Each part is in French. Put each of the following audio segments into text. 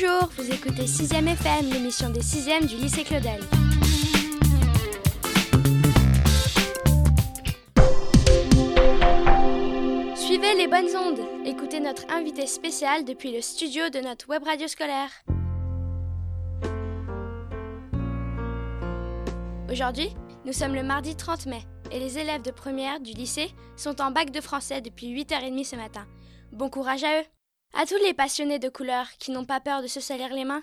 Bonjour, vous écoutez 6ème FM, l'émission des 6ème du lycée Claudel. Suivez les bonnes ondes. Écoutez notre invité spécial depuis le studio de notre web radio scolaire. Aujourd'hui, nous sommes le mardi 30 mai et les élèves de première du lycée sont en bac de français depuis 8h30 ce matin. Bon courage à eux! À tous les passionnés de couleurs qui n'ont pas peur de se salir les mains,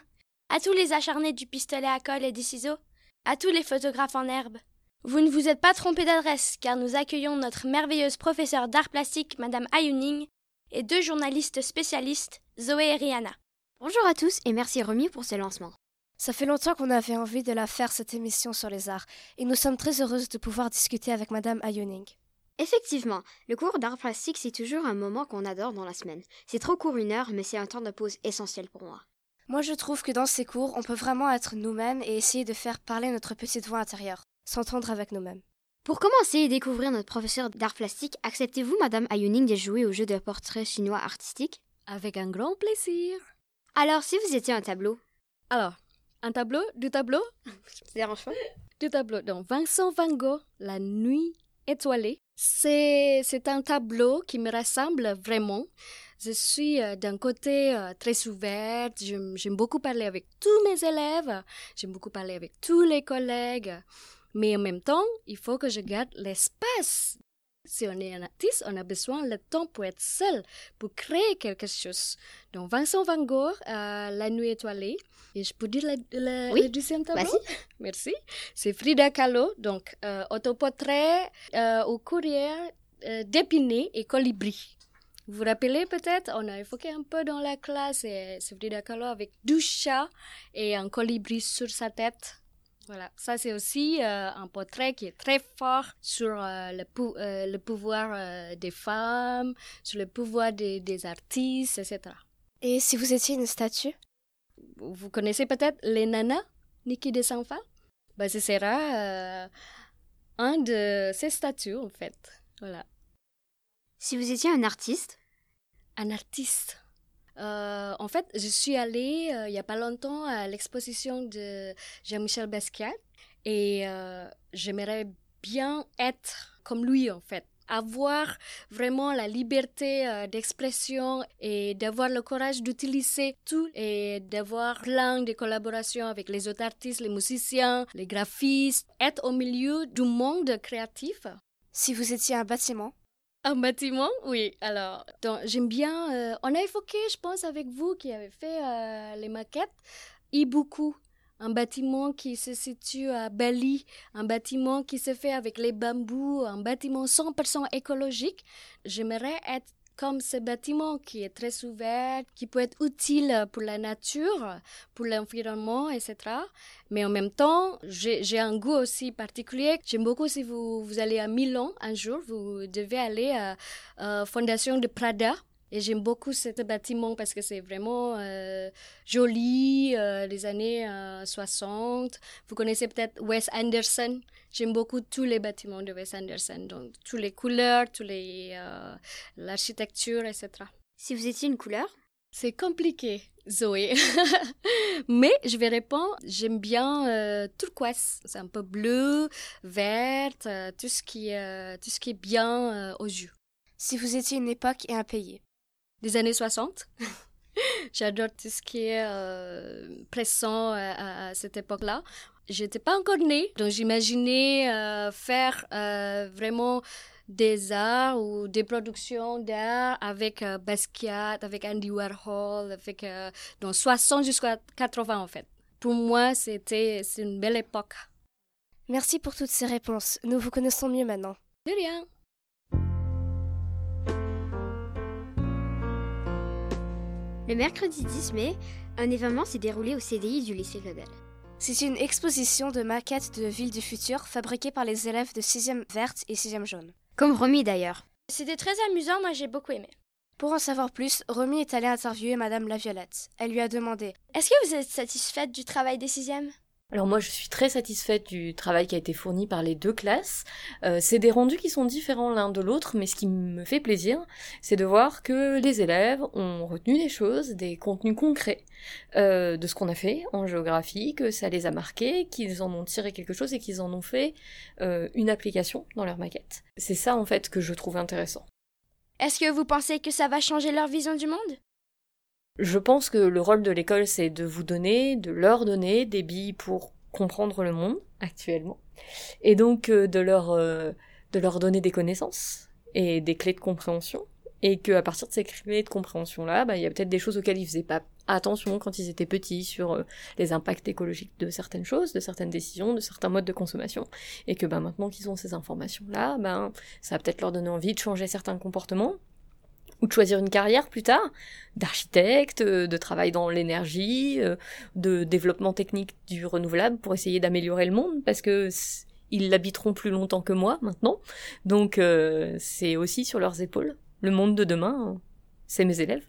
à tous les acharnés du pistolet à colle et des ciseaux, à tous les photographes en herbe. Vous ne vous êtes pas trompé d'adresse, car nous accueillons notre merveilleuse professeure d'art plastique, Madame Ayuning, et deux journalistes spécialistes, Zoé et Rihanna. Bonjour à tous et merci Remy pour ce lancement. Ça fait longtemps qu'on avait envie de la faire cette émission sur les arts, et nous sommes très heureuses de pouvoir discuter avec Madame Ayuning. Effectivement, le cours d'art plastique, c'est toujours un moment qu'on adore dans la semaine. C'est trop court une heure, mais c'est un temps de pause essentiel pour moi. Moi, je trouve que dans ces cours, on peut vraiment être nous-mêmes et essayer de faire parler notre petite voix intérieure, s'entendre avec nous-mêmes. Pour commencer et découvrir notre professeur d'art plastique, acceptez-vous, Madame Ayuning, de jouer au jeu de portrait chinois artistique? Avec un grand plaisir. Alors, si vous étiez un tableau? Alors, un tableau? Du tableau? Ça dérange pas Du tableau. Donc, Vincent Van Gogh, La nuit étoilée. C'est, un tableau qui me ressemble vraiment. Je suis euh, d'un côté euh, très ouverte, j'aime beaucoup parler avec tous mes élèves, j'aime beaucoup parler avec tous les collègues, mais en même temps, il faut que je garde l'espace. Si on est un artiste, on a besoin de temps pour être seul, pour créer quelque chose. Donc Vincent Van Gogh, euh, La nuit étoilée, et je peux dire le, le, Oui, le deuxième tableau? Vas-y. Merci. C'est Frida Kahlo, donc euh, autoportrait euh, au courrier d'épinay et colibri. Vous vous rappelez peut-être, on a évoqué un peu dans la classe, c'est Frida Kahlo avec deux chats et un colibri sur sa tête. Voilà, ça c'est aussi euh, un portrait qui est très fort sur euh, le, pou- euh, le pouvoir euh, des femmes, sur le pouvoir des, des artistes, etc. Et si vous étiez une statue? Vous connaissez peut-être les nanas, Niki de Sanfa ben, Ce sera euh, un de ces statues en fait. Voilà. Si vous étiez un artiste? Un artiste. Euh, en fait, je suis allée euh, il n'y a pas longtemps à l'exposition de Jean-Michel Basquiat et euh, j'aimerais bien être comme lui en fait. Avoir vraiment la liberté d'expression et d'avoir le courage d'utiliser tout et d'avoir plein de collaborations avec les autres artistes, les musiciens, les graphistes, être au milieu du monde créatif. Si vous étiez un bâtiment Un bâtiment, oui. Alors, j'aime bien. euh, on a évoqué, je pense, avec vous qui avez fait euh, les maquettes, Ibuku, un bâtiment qui se situe à Bali, un bâtiment qui se fait avec les bambous, un bâtiment 100% écologique. J'aimerais être comme ce bâtiment qui est très ouvert, qui peut être utile pour la nature, pour l'environnement, etc. Mais en même temps, j'ai un goût aussi particulier. J'aime beaucoup si vous, vous allez à Milan un jour, vous devez aller à, à Fondation de Prada. Et j'aime beaucoup ce bâtiment parce que c'est vraiment euh, joli, euh, des années euh, 60. Vous connaissez peut-être Wes Anderson. J'aime beaucoup tous les bâtiments de Wes Anderson, donc toutes les couleurs, tous les euh, l'architecture, etc. Si vous étiez une couleur? C'est compliqué, Zoé. Mais je vais répondre, j'aime bien turquoise. C'est un peu bleu, verte, tout, ce qui, tout ce qui est bien aux yeux. Si vous étiez une époque et un pays? Des années 60. J'adore tout ce qui est euh, pressant à, cette époque-là. J'étais pas encore née, donc j'imaginais euh, faire euh, vraiment des arts ou des productions d'art avec euh, Basquiat, avec Andy Warhol, avec dans 60 jusqu'à 80 en fait. Pour moi, c'était c'est une belle époque. Merci pour toutes ces réponses. Nous vous connaissons mieux maintenant. De rien. Le mercredi 10 mai, un événement s'est déroulé au CDI du lycée Claudel. C'est une exposition de maquettes de villes du futur fabriquées par les élèves de 6e verte et 6e jaune. Comme Romy d'ailleurs. C'était très amusant, moi j'ai beaucoup aimé. Pour en savoir plus, Romy est allée interviewer Madame Laviolette. Elle lui a demandé Est-ce que vous êtes satisfaite du travail des sixièmes? Alors moi je suis très satisfaite du travail qui a été fourni par les deux classes. Euh, c'est des rendus qui sont différents l'un de l'autre, mais ce qui me fait plaisir, c'est de voir que les élèves ont retenu des choses, des contenus concrets euh, de ce qu'on a fait en géographie, que ça les a marqués, qu'ils en ont tiré quelque chose et qu'ils en ont fait euh, une application dans leur maquette. C'est ça en fait que je trouve intéressant. Est-ce que vous pensez que ça va changer leur vision du monde? Je pense que le rôle de l'école, c'est de vous donner, de leur donner des billes pour comprendre le monde actuellement, et donc euh, de leur euh, de leur donner des connaissances et des clés de compréhension, et que à partir de ces clés de compréhension là, bah, il y a peut-être des choses auxquelles ils faisaient pas attention quand ils étaient petits sur euh, les impacts écologiques de certaines choses, de certaines décisions, de certains modes de consommation, et que bah, maintenant qu'ils ont ces informations là, ben ça va peut-être leur donner envie de changer certains comportements ou de choisir une carrière plus tard, d'architecte, euh, de travail dans l'énergie, euh, de développement technique du renouvelable pour essayer d'améliorer le monde, parce que ils l'habiteront plus longtemps que moi maintenant. Donc euh, c'est aussi sur leurs épaules. Le monde de demain, c'est mes élèves.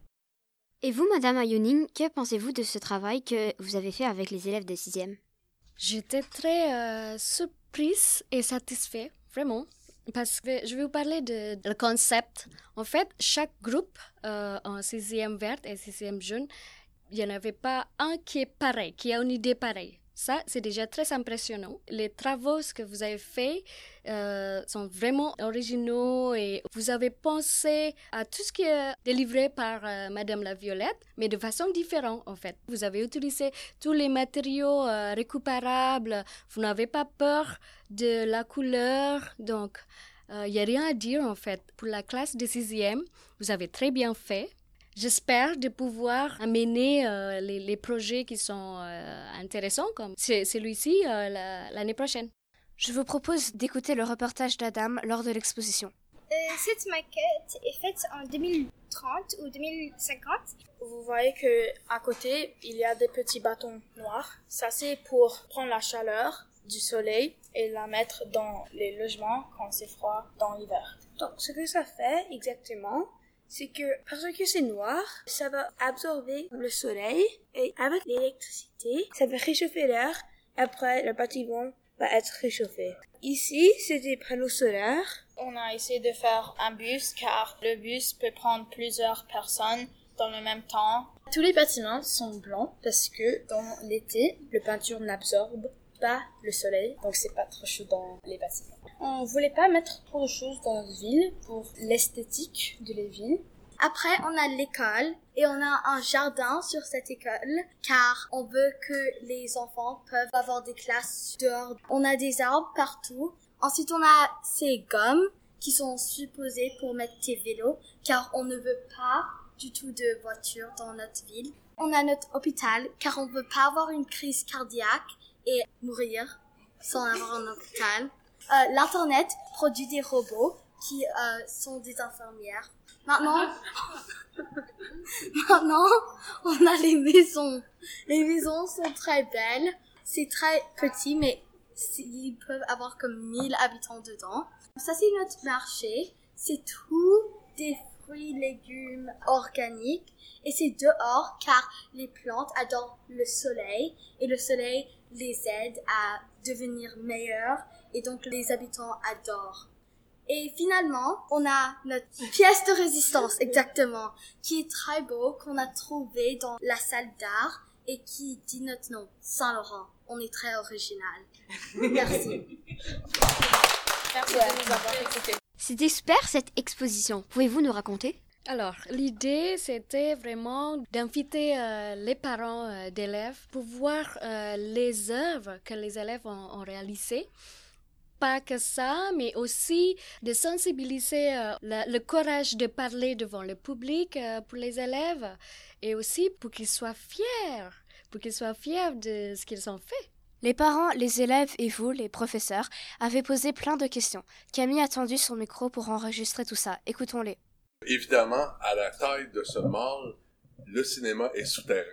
Et vous, Madame Ayoning, que pensez-vous de ce travail que vous avez fait avec les élèves de 6e J'étais très surprise et satisfaite, vraiment. Parce que je vais vous parler de, le concept. En fait, chaque groupe euh, en sixième verte et sixième jaune, il n'y en avait pas un qui est pareil, qui a une idée pareille. Ça, c'est déjà très impressionnant. Les travaux que vous avez faits euh, sont vraiment originaux et vous avez pensé à tout ce qui est délivré par euh, Madame la Violette, mais de façon différente en fait. Vous avez utilisé tous les matériaux euh, récupérables, vous n'avez pas peur de la couleur, donc il n'y a rien à dire en fait. Pour la classe de sixième, vous avez très bien fait. J'espère de pouvoir amener euh, les, projets qui sont euh, intéressants comme celui-ci euh, l'année prochaine. Je vous propose d'écouter le reportage d'Adam lors de l'exposition. cette maquette est faite en 2030 ou 2050. Vous voyez que à côté, il y a des petits bâtons noirs. Ça c'est pour prendre la chaleur du soleil et la mettre dans les logements quand c'est froid dans l'hiver. Donc ce que ça fait exactement, c'est que parce que c'est noir, ça va absorber le soleil et avec l'électricité, ça va réchauffer l'air. Après, le bâtiment va être réchauffé. Ici, c'est des panneaux solaires. On a essayé de faire un bus car le bus peut prendre plusieurs personnes dans le même temps. Tous les bâtiments sont blancs parce que dans l'été, le peinture n'absorbe pas le soleil, donc c'est pas trop chaud dans les bâtiments. On voulait pas mettre trop de choses dans notre ville pour l'esthétique de la ville. Après, on a l'école et on a un jardin sur cette école car on veut que les enfants peuvent avoir des classes dehors. On a des arbres partout. Ensuite, on a ces gommes qui sont supposées pour mettre tes vélos car on ne veut pas du tout de voitures dans notre ville. On a notre hôpital car on veut pas avoir une crise cardiaque et mourir sans avoir un hôpital. Euh, L'Internet produit des robots qui euh, sont des infirmières. Maintenant, maintenant, on a les maisons. Les maisons sont très belles. C'est très petit, mais ils peuvent avoir comme 1000 habitants dedans. Ça, c'est notre marché. C'est tout des fruits, légumes organiques. Et c'est dehors car les plantes adorent le soleil. Et le soleil les aide à devenir meilleurs et donc les habitants adorent. Et finalement, on a notre pièce de résistance, exactement, qui est très beau, qu'on a trouvé dans la salle d'art et qui dit notre nom, Saint-Laurent. On est très original. Merci. Merci de nous avoir écoutés. C'était super cette exposition. Pouvez-vous nous raconter? Alors, l'idée, c'était vraiment d'inviter euh, les parents euh, d'élèves pour voir euh, les œuvres que les élèves ont, réalisées. Pas que ça, mais aussi de sensibiliser le, courage de parler devant le public pour les élèves et aussi pour qu'ils soient fiers, pour qu'ils soient fiers de ce qu'ils ont fait. Les parents, les élèves et vous, les professeurs, avez posé plein de questions. Camille a tendu son micro pour enregistrer tout ça. Écoutons-les. Évidemment, à la taille de ce mall, le cinéma est souterrain.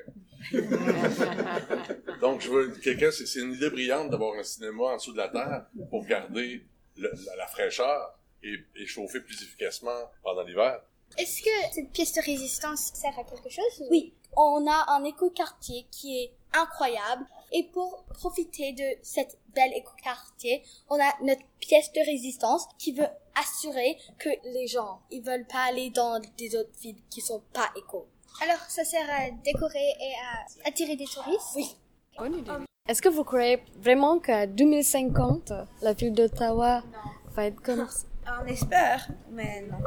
Donc, je veux quelqu'un, c'est une idée brillante d'avoir un cinéma en dessous de la terre pour garder la, fraîcheur et, et, chauffer plus efficacement pendant l'hiver. Est-ce que cette pièce de résistance sert à quelque chose? Oui. On a un éco-quartier qui est incroyable Et pour profiter de cette belle écoquartier, on a notre pièce de résistance qui veut assurer que les gens, ils veulent pas aller dans des autres villes qui sont pas éco. Alors, ça sert à décorer et à attirer des touristes? Oui. Est-ce que vous croyez vraiment qu'à 2050, la ville d'Ottawa va être comme ça? On espère, mais non.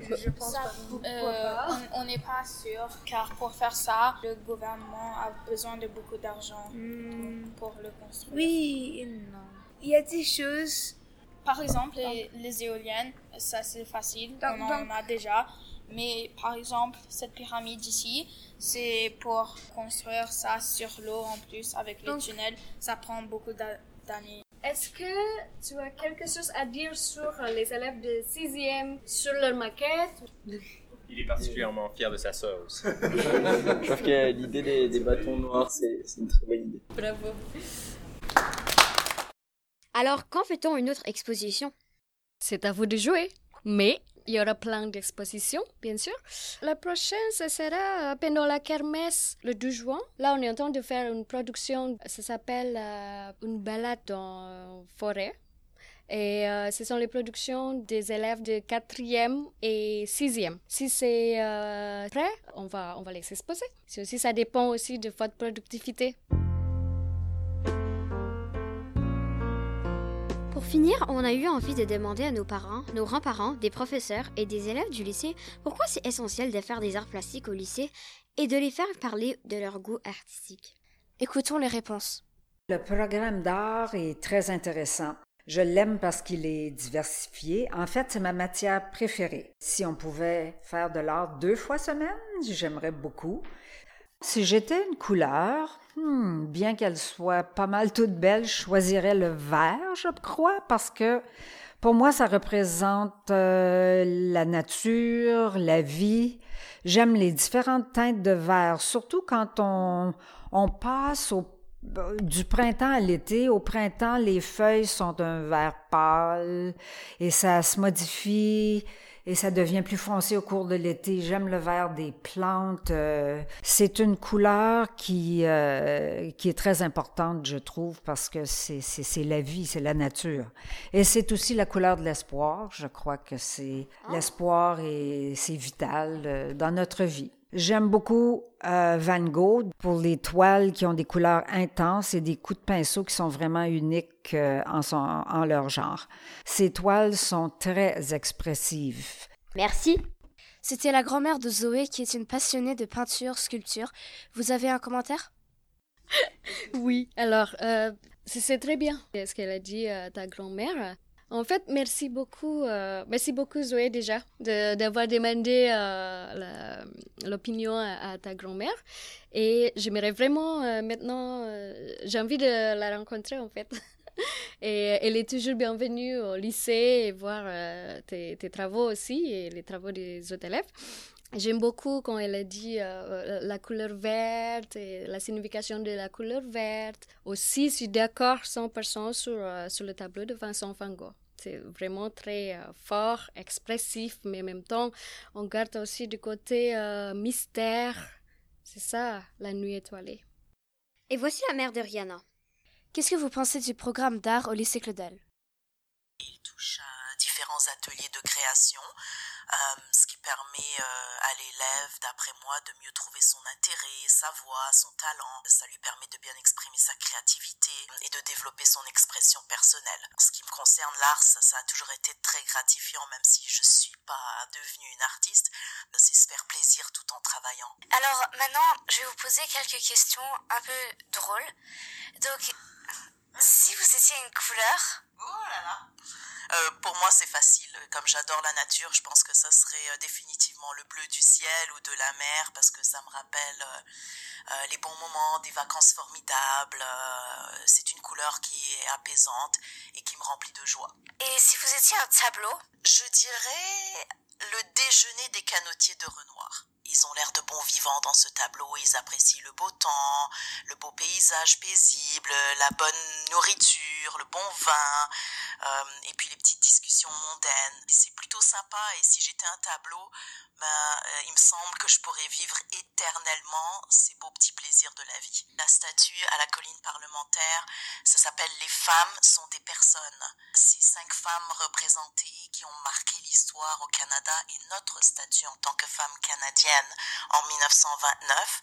Je, je pense Ça, pas. euh, on n'est pas sûr, car pour faire ça, le gouvernement a besoin de beaucoup d'argent Hmm, pour le construire. oui et non. Il y a des choses. Par exemple, les, les éoliennes, ça c'est facile, Donc- on en a déjà. Mais par exemple, cette pyramide ici, c'est pour construire ça sur l'eau en plus avec les tunnels. Ça prend beaucoup d'a- d'années. Est-ce que tu as quelque chose à dire sur les élèves de 6e, sur leur maquette? Il est particulièrement fier de sa sœur aussi. Je trouve que l'idée des, des bâtons noirs, c'est c'est une très bonne idée. Bravo. Alors, quand fait-on une autre exposition? C'est à vous de jouer. Mais il y aura plein d'expositions, bien sûr. La prochaine, ce sera euh, pendant la kermesse, le 12 juin. Là, on est en train de faire une production, ça s'appelle euh, Une balade dans euh, forêt. Et ce sont les productions des élèves de 4e et 6e. Si c'est prêt, on va, on va les exposer. Aussi, ça dépend aussi de votre productivité. Pour finir, on a eu envie de demander à nos parents, nos grands-parents, des professeurs et des élèves du lycée pourquoi c'est essentiel de faire des arts plastiques au lycée et de les faire parler de leur goût artistique. Écoutons les réponses. Le programme d'art est très intéressant. Je l'aime parce qu'il est diversifié. En fait, c'est ma matière préférée. Si on pouvait faire de l'art deux fois semaine, j'aimerais beaucoup. Si j'étais une couleur, hmm, bien qu'elle soit pas mal toute belle, je choisirais le vert, je crois, parce que pour moi, ça représente euh, la nature, la vie. J'aime les différentes teintes de vert, surtout quand on, on passe au du printemps à l'été, au printemps, les feuilles sont d'un vert pâle et ça se modifie et ça devient plus foncé au cours de l'été. J'aime le vert des plantes. euh, c'est une couleur qui, euh, qui est très importante, je trouve, parce que c'est, c'est, c'est la vie, c'est la nature. Et c'est aussi la couleur de l'espoir. Je crois que c'est l'espoir et c'est vital euh, dans notre vie. J'aime beaucoup euh, Van Gogh pour les toiles qui ont des couleurs intenses et des coups de pinceau qui sont vraiment uniques euh, en, son, en leur genre. Ces toiles sont très expressives. Merci. C'était la grand-mère de Zoé qui est une passionnée de peinture, sculpture. Vous avez un commentaire? Oui, alors, euh, c'est très bien ce qu'elle a dit à ta grand-mère? En fait, merci beaucoup, euh, merci beaucoup Zoé déjà d'avoir demandé euh, l'opinion à, ta grand-mère. Et j'aimerais vraiment euh, maintenant, j'ai envie de la rencontrer en fait. Et elle est toujours bienvenue au lycée et voir tes, travaux aussi et les travaux des autres élèves. J'aime beaucoup quand elle a dit la couleur verte et la signification de la couleur verte. Aussi, je suis d'accord 100% sur, sur le tableau de Vincent Van Gogh. C'est vraiment très euh, fort, expressif, mais en même temps, on garde aussi du côté euh, mystère. C'est ça, la nuit étoilée. Et voici la mère de Rihanna. Qu'est-ce que vous pensez du programme d'art au lycée Claudel? Différents ateliers de création, euh, ce qui permet euh, à l'élève, d'après moi, de mieux trouver son intérêt, sa voix, son talent. Ça lui permet de bien exprimer sa créativité et de développer son expression personnelle. En ce qui me concerne, l'art, ça, ça a toujours été très gratifiant, même si je suis pas devenue une artiste. C'est se faire plaisir tout en travaillant. Alors maintenant, je vais vous poser quelques questions un peu drôles. Donc, si vous étiez une couleur, Oh là là. Euh, pour moi, c'est facile. Comme j'adore la nature, je pense que ça serait euh, définitivement le bleu du ciel ou de la mer parce que ça me rappelle euh, euh, les bons moments, des vacances formidables. Euh, c'est une couleur qui est apaisante et qui me remplit de joie. et si vous étiez un tableau, Je dirais le déjeuner des canotiers de Renoir. Ils ont l'air de bons vivants dans ce tableau, ils apprécient le beau temps, le beau paysage paisible, la bonne nourriture, le bon vin, euh, et puis les petites discussions mondaines. C'est plutôt sympa et si j'étais un tableau, ben, euh, il me semble que je pourrais vivre éternellement ces beaux petits plaisirs de la vie. La statue à la colline parlementaire, ça s'appelle Les femmes sont des personnes. Ces cinq femmes représentées qui ont marqué l'histoire au Canada et notre statut en tant que femme canadienne en 1929.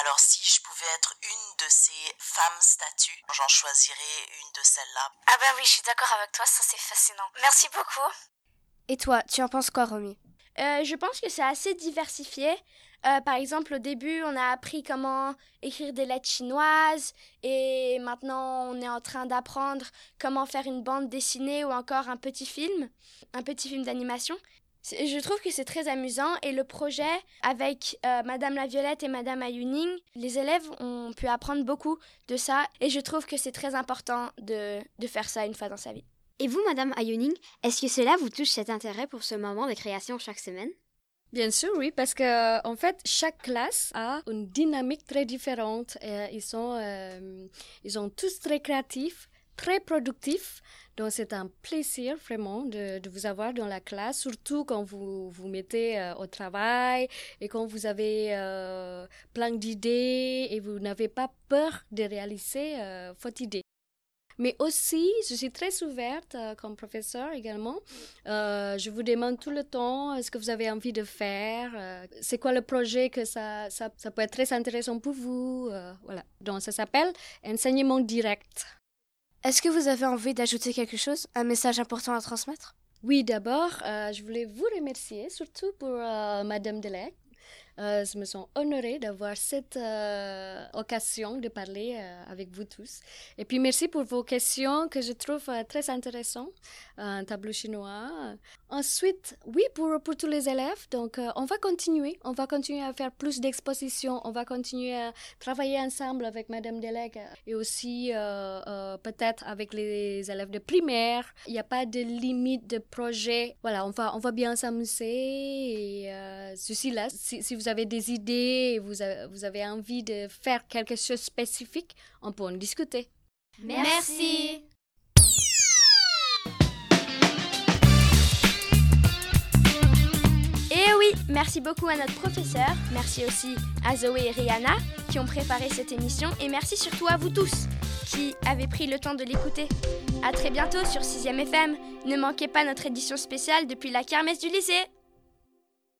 Alors si je pouvais être une de ces femmes statues, j'en choisirais une de celles-là. Ah ben oui, je suis d'accord avec toi, ça c'est fascinant. Merci beaucoup. Et toi, tu en penses quoi, Romy? Euh, je pense que c'est assez diversifié. Euh, par exemple, au début, on a appris comment écrire des lettres chinoises et maintenant, on est en train d'apprendre comment faire une bande dessinée ou encore un petit film, un petit film d'animation. Je trouve que c'est très amusant et le projet avec euh, Madame la Violette et Madame Ayuning, les élèves ont pu apprendre beaucoup de ça et je trouve que c'est très important de, de faire ça une fois dans sa vie. Et vous, Madame Ayoning, est-ce que cela vous touche cet intérêt pour ce moment de création chaque semaine? Bien sûr, oui, parce que en fait, chaque classe a une dynamique très différente. Euh, ils sont, euh, ils sont tous très créatifs, très productifs. Donc, c'est un plaisir vraiment de, vous avoir dans la classe, surtout quand vous vous mettez euh, au travail et quand vous avez euh, plein d'idées et vous n'avez pas peur de réaliser euh, votre idée. Mais aussi, je suis très ouverte comme professeur également. Je vous demande tout le temps est-ce que vous avez envie de faire C'est quoi le projet que ça, ça, ça peut être très intéressant pour vous Voilà. Donc, ça s'appelle enseignement direct. Est-ce que vous avez envie d'ajouter quelque chose Un message important à transmettre? Oui, d'abord, euh, je voulais vous remercier, surtout pour euh, Madame Delec. Euh, je me sens honorée d'avoir cette euh, occasion de parler euh, avec vous tous. Et puis merci pour vos questions que je trouve très intéressantes. Un tableau chinois. Ensuite, oui, pour, pour tous les élèves, donc on va continuer. On va continuer à faire plus d'expositions. On va continuer à travailler ensemble avec Madame Delec et aussi peut-être avec les élèves de primaire. Il n'y a pas de limite de projet. Voilà, on va, on va bien s'amuser. Et là, si, si vous avez des idées et vous, a- vous avez envie de faire quelque chose de spécifique, on peut en discuter. Merci. Et oui, merci beaucoup à notre professeur, merci aussi à Zoé et Rihanna qui ont préparé cette émission et merci surtout à vous tous qui avez pris le temps de l'écouter. À très bientôt sur 6ème FM. Ne manquez pas notre édition spéciale depuis la kermesse du lycée.